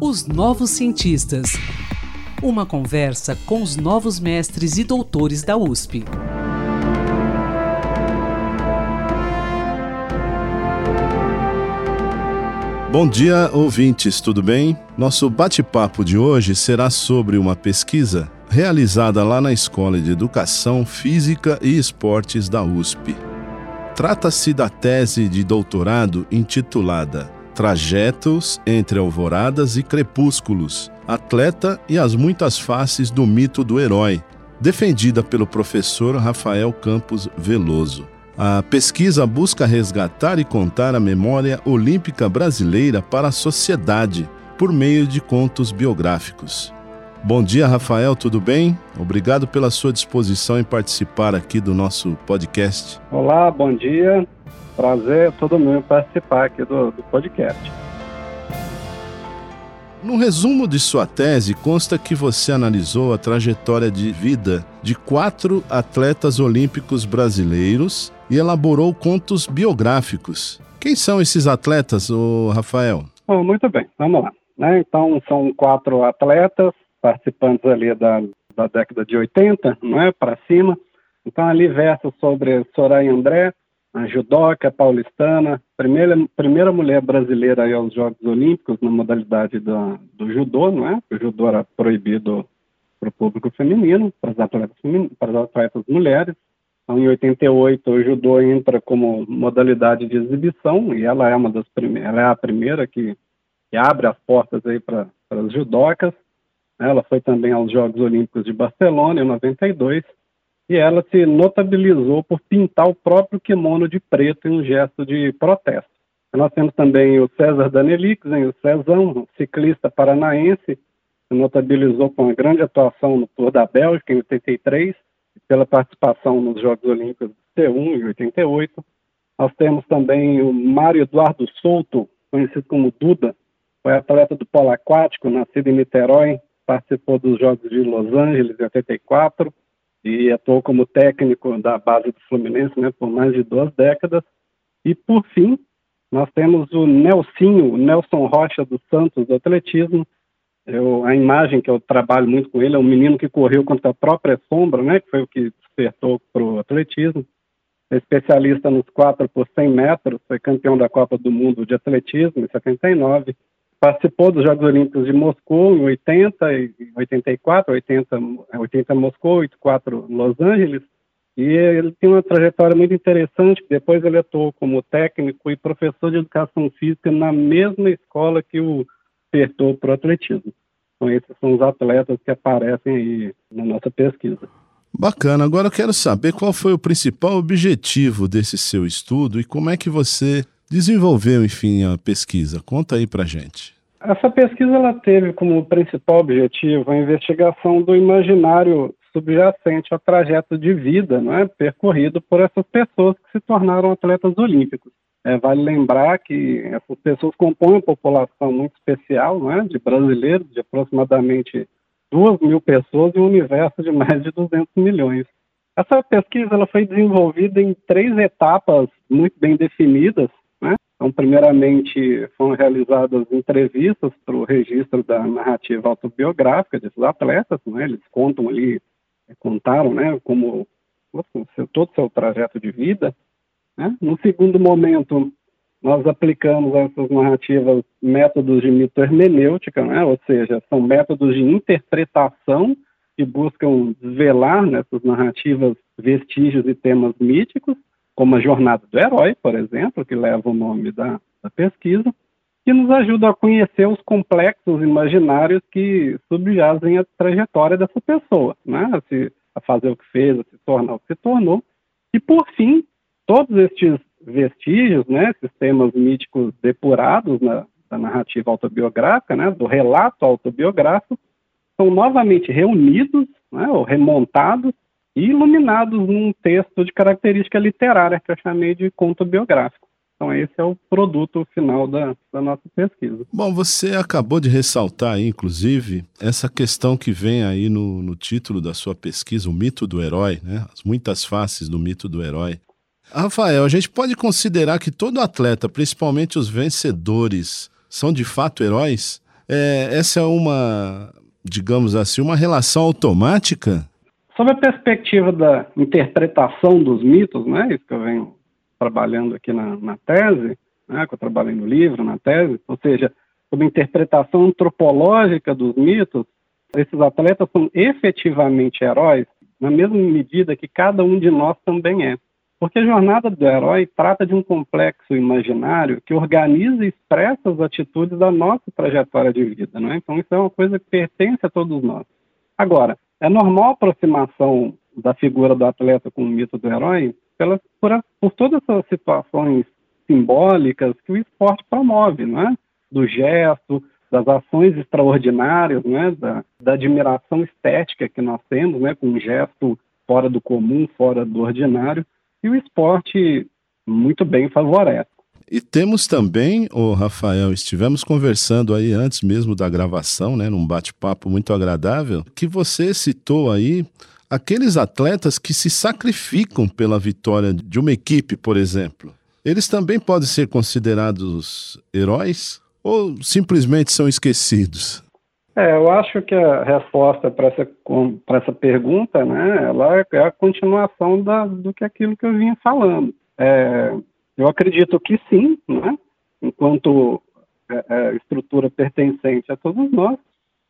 Os Novos Cientistas. Uma conversa com os novos mestres e doutores da USP. Bom dia, ouvintes, tudo bem? Nosso bate-papo de hoje será sobre uma pesquisa realizada lá na Escola de Educação Física e Esportes da USP. Trata-se da tese de doutorado intitulada Trajetos entre Alvoradas e Crepúsculos, Atleta e as Muitas Faces do Mito do Herói, defendida pelo professor Rafael Campos Veloso. A pesquisa busca resgatar e contar a memória olímpica brasileira para a sociedade por meio de contos biográficos. Bom dia, Rafael, tudo bem? Obrigado pela sua disposição em participar aqui do nosso podcast. Olá, bom dia. Prazer todo mundo participar aqui do, do podcast. No resumo de sua tese, consta que você analisou a trajetória de vida de quatro atletas olímpicos brasileiros e elaborou contos biográficos. Quem são esses atletas, ô Rafael? Oh, muito bem, vamos lá. Né? Então, são quatro atletas participantes ali da, da década de 80, não é, para cima. Então, ali versa sobre Soraya André, a judoca paulistana, primeira, primeira mulher brasileira aos Jogos Olímpicos na modalidade do, do judô, não é? O judô era proibido para o público feminino, para as atletas, para as atletas mulheres. Então, em 88, o judô entra como modalidade de exibição e ela é uma das primeiras, ela é a primeira que, que abre as portas aí para as judocas. Ela foi também aos Jogos Olímpicos de Barcelona em 92 e ela se notabilizou por pintar o próprio kimono de preto em um gesto de protesto. Nós temos também o César Danelixen, o Cezão, ciclista paranaense, se notabilizou com uma grande atuação no Tour da Bélgica em 83 e pela participação nos Jogos Olímpicos de C1 em 88. Nós temos também o Mário Eduardo Souto, conhecido como Duda, foi atleta do polo aquático, nascido em Niterói, participou dos Jogos de Los Angeles em 84 e atuou como técnico da base do Fluminense né, por mais de duas décadas. E, por fim, nós temos o Nelsinho, o Nelson Rocha dos Santos, do atletismo. Eu, a imagem que eu trabalho muito com ele é um menino que correu contra a própria sombra, né, que foi o que despertou para o atletismo. É especialista nos 4 por 100 metros, foi campeão da Copa do Mundo de Atletismo em 79 participou dos Jogos Olímpicos de Moscou em 80 e 84, 80, 80 Moscou, 84 Los Angeles, e ele tem uma trajetória muito interessante, depois ele atuou como técnico e professor de educação física na mesma escola que o apertou para o atletismo. Então esses são os atletas que aparecem aí na nossa pesquisa. Bacana. Agora eu quero saber qual foi o principal objetivo desse seu estudo e como é que você desenvolveu, enfim, a pesquisa? Conta aí para gente. Essa pesquisa ela teve como principal objetivo a investigação do imaginário subjacente ao trajeto de vida não é, percorrido por essas pessoas que se tornaram atletas olímpicos. É, vale lembrar que essas pessoas compõem uma população muito especial não é, de brasileiros, de aproximadamente 2 mil pessoas e um universo de mais de 200 milhões. Essa pesquisa ela foi desenvolvida em três etapas muito bem definidas, então, primeiramente, foram realizadas entrevistas para o registro da narrativa autobiográfica desses atletas, né? eles contam ali, eh, contaram né, como todo o seu trajeto de vida. Né? No segundo momento, nós aplicamos a essas narrativas métodos de mito-hermenêutica, né? ou seja, são métodos de interpretação que buscam desvelar nessas narrativas vestígios e temas míticos, como a Jornada do Herói, por exemplo, que leva o nome da, da pesquisa, que nos ajuda a conhecer os complexos imaginários que subjazem a trajetória dessa pessoa, né? a, se, a fazer o que fez, a se tornar o que se tornou. E, por fim, todos estes vestígios, né, sistemas míticos depurados na, da narrativa autobiográfica, né, do relato autobiográfico, são novamente reunidos né, ou remontados iluminados num texto de característica literária, que eu chamei de conto biográfico. Então, esse é o produto final da, da, nossa pesquisa. Bom, você acabou de ressaltar aí, inclusive, essa questão que vem aí no, no título da sua pesquisa, o mito do herói, né? As muitas faces do mito do herói. Rafael, a gente pode considerar que todo atleta, principalmente os vencedores, são de fato heróis? É, essa é uma, digamos assim, uma relação automática? Sob a perspectiva da interpretação dos mitos, né, isso que eu venho trabalhando aqui na, na tese, né, que eu trabalhei no livro, na tese, ou seja, sob a interpretação antropológica dos mitos, esses atletas são efetivamente heróis na mesma medida que cada um de nós também é. Porque a jornada do herói trata de um complexo imaginário que organiza e expressa as atitudes da nossa trajetória de vida, não é? Então isso é uma coisa que pertence a todos nós. Agora, é normal a aproximação da figura do atleta com o mito do herói pela, por, por todas essas situações simbólicas que o esporte promove, não é? Do gesto, das ações extraordinárias, né? Da, da admiração estética que nós temos, né? Com um gesto fora do comum, fora do ordinário e o esporte muito bem favorece. E temos também, o Rafael, estivemos conversando aí antes mesmo da gravação, né, num bate-papo muito agradável, que você citou aí aqueles atletas que se sacrificam pela vitória de uma equipe, por exemplo. Eles também podem ser considerados heróis ou simplesmente são esquecidos? É, eu acho que a resposta para essa, essa pergunta, né, ela é a continuação da, do que aquilo que eu vinha falando. É, eu acredito que sim, né, enquanto é, é, estrutura pertencente a todos nós,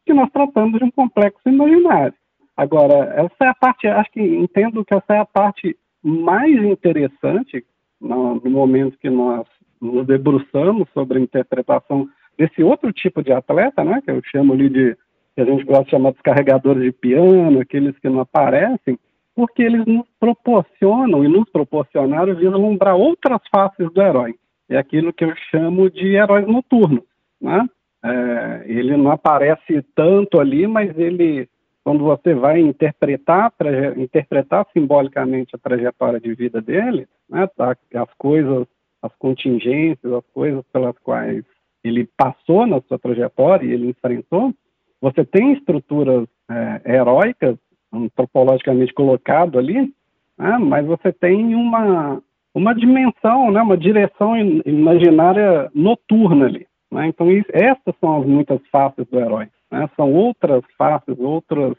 que nós tratamos de um complexo imaginário. Agora, essa é a parte, acho que entendo que essa é a parte mais interessante no, no momento que nós nos debruçamos sobre a interpretação desse outro tipo de atleta, né, que eu chamo ali de, que a gente gosta de chamar de carregadores de piano, aqueles que não aparecem, porque eles nos proporcionam e nos proporcionaram vislumbrar outras faces do herói. É aquilo que eu chamo de heróis noturnos, né? É, ele não aparece tanto ali, mas ele, quando você vai interpretar, interpretar simbolicamente a trajetória de vida dele, né, tá, as coisas, as contingências, as coisas pelas quais ele passou na sua trajetória e ele enfrentou, você tem estruturas é, heróicas, antropologicamente colocado ali, né, mas você tem uma, uma dimensão, né, uma direção imaginária noturna ali. Né? Então, isso, essas são as muitas faces do herói. Né? São outras faces, outras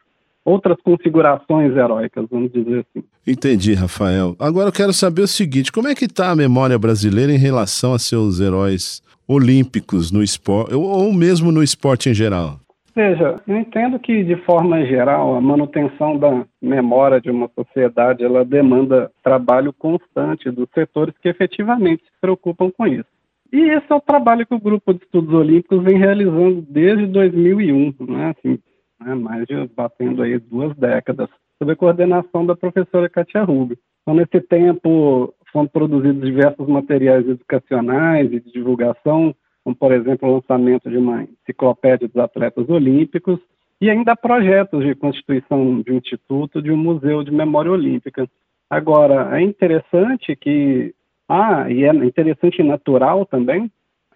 outras configurações heróicas, vamos dizer assim. Entendi, Rafael. Agora eu quero saber o seguinte: como é que está a memória brasileira em relação a seus heróis olímpicos no esporte, ou mesmo no esporte em geral? Veja, eu entendo que, de forma geral, a manutenção da memória de uma sociedade ela demanda trabalho constante dos setores que efetivamente se preocupam com isso. E esse é o trabalho que o Grupo de Estudos Olímpicos vem realizando desde 2001, né? assim, né? mais de batendo aí duas décadas, sob a coordenação da professora Katia Rubio. Então, nesse tempo, foram produzidos diversos materiais educacionais e de divulgação, como, por exemplo, o lançamento de uma enciclopédia dos atletas olímpicos, e ainda projetos de constituição de um instituto, de um museu de memória olímpica. Agora, é interessante que, ah, e é interessante e natural também,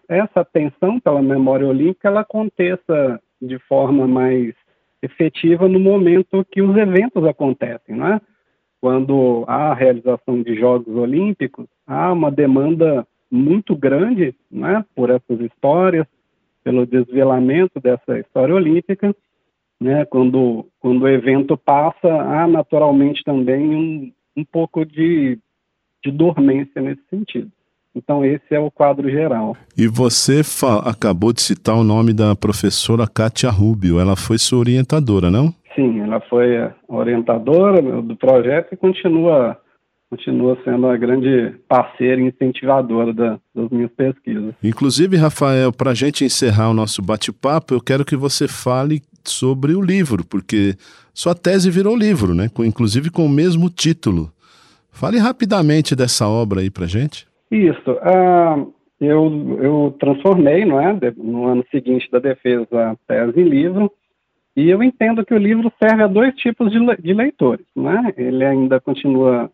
essa atenção pela memória olímpica, ela aconteça de forma mais efetiva no momento que os eventos acontecem, não é? quando há a realização de Jogos Olímpicos, há uma demanda muito grande né, por essas histórias, pelo desvelamento dessa história olímpica. Né, quando, quando o evento passa, há naturalmente também um, um pouco de, de dormência nesse sentido. Então, esse é o quadro geral. E você acabou de citar o nome da professora Kátia Rubio. Ela foi sua orientadora, não? Sim, ela foi a orientadora do projeto e continua continua sendo uma grande parceira e incentivadora da, das minhas pesquisas. Inclusive, Rafael, para a gente encerrar o nosso bate-papo, eu quero que você fale sobre o livro, porque sua tese virou livro, né? Com, inclusive com o mesmo título. Fale rapidamente dessa obra aí para gente. Isso. Uh, eu, eu transformei, não é, no ano seguinte da defesa, a tese em livro. E eu entendo que o livro serve a dois tipos de, de leitores. Né? Ele ainda continua,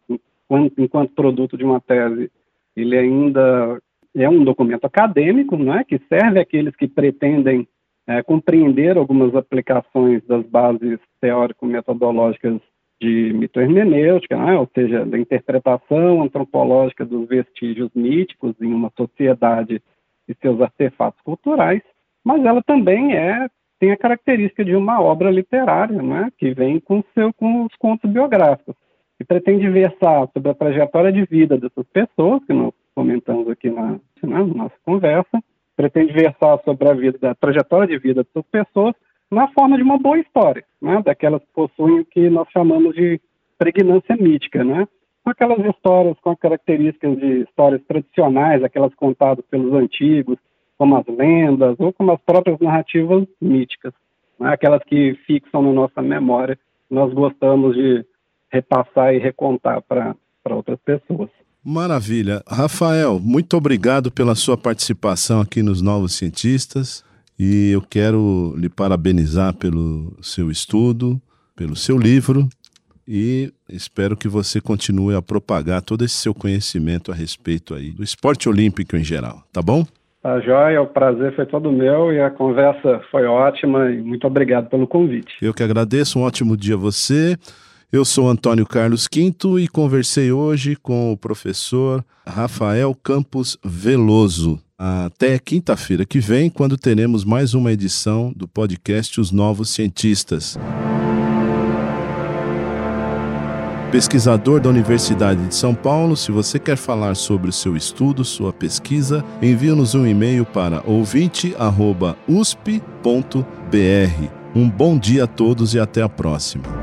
enquanto, enquanto, produto de uma tese, ele ainda é um documento acadêmico, né? que serve àqueles que pretendem é, compreender algumas aplicações das bases teórico-metodológicas de mitohermenêutica, né? ou seja, da interpretação antropológica dos vestígios míticos em uma sociedade e seus artefatos culturais, mas ela também é tem a característica de uma obra literária, né? que vem com, seu, com os contos biográficos, e pretende versar sobre a trajetória de vida dessas pessoas, que nós comentamos aqui na, né, na nossa conversa, pretende versar sobre a vida, a trajetória de vida dessas pessoas na forma de uma boa história, né? daquelas que possuem o que nós chamamos de pregnância mítica, né? aquelas histórias com características de histórias tradicionais, aquelas contadas pelos antigos, como as lendas ou como as próprias narrativas míticas, né? aquelas que fixam na nossa memória, nós gostamos de repassar e recontar para outras pessoas. Maravilha. Rafael, muito obrigado pela sua participação aqui nos Novos Cientistas e eu quero lhe parabenizar pelo seu estudo, pelo seu livro e espero que você continue a propagar todo esse seu conhecimento a respeito aí do esporte olímpico em geral, tá bom? Tá joia, o prazer foi todo meu e a conversa foi ótima e muito obrigado pelo convite. Eu que agradeço, um ótimo dia a você. Eu sou Antônio Carlos Quinto e conversei hoje com o professor Rafael Campos Veloso. Até quinta-feira que vem, quando teremos mais uma edição do podcast Os Novos Cientistas. Pesquisador da Universidade de São Paulo, se você quer falar sobre o seu estudo, sua pesquisa, envie-nos um e-mail para ouvinte.usp.br. Um bom dia a todos e até a próxima.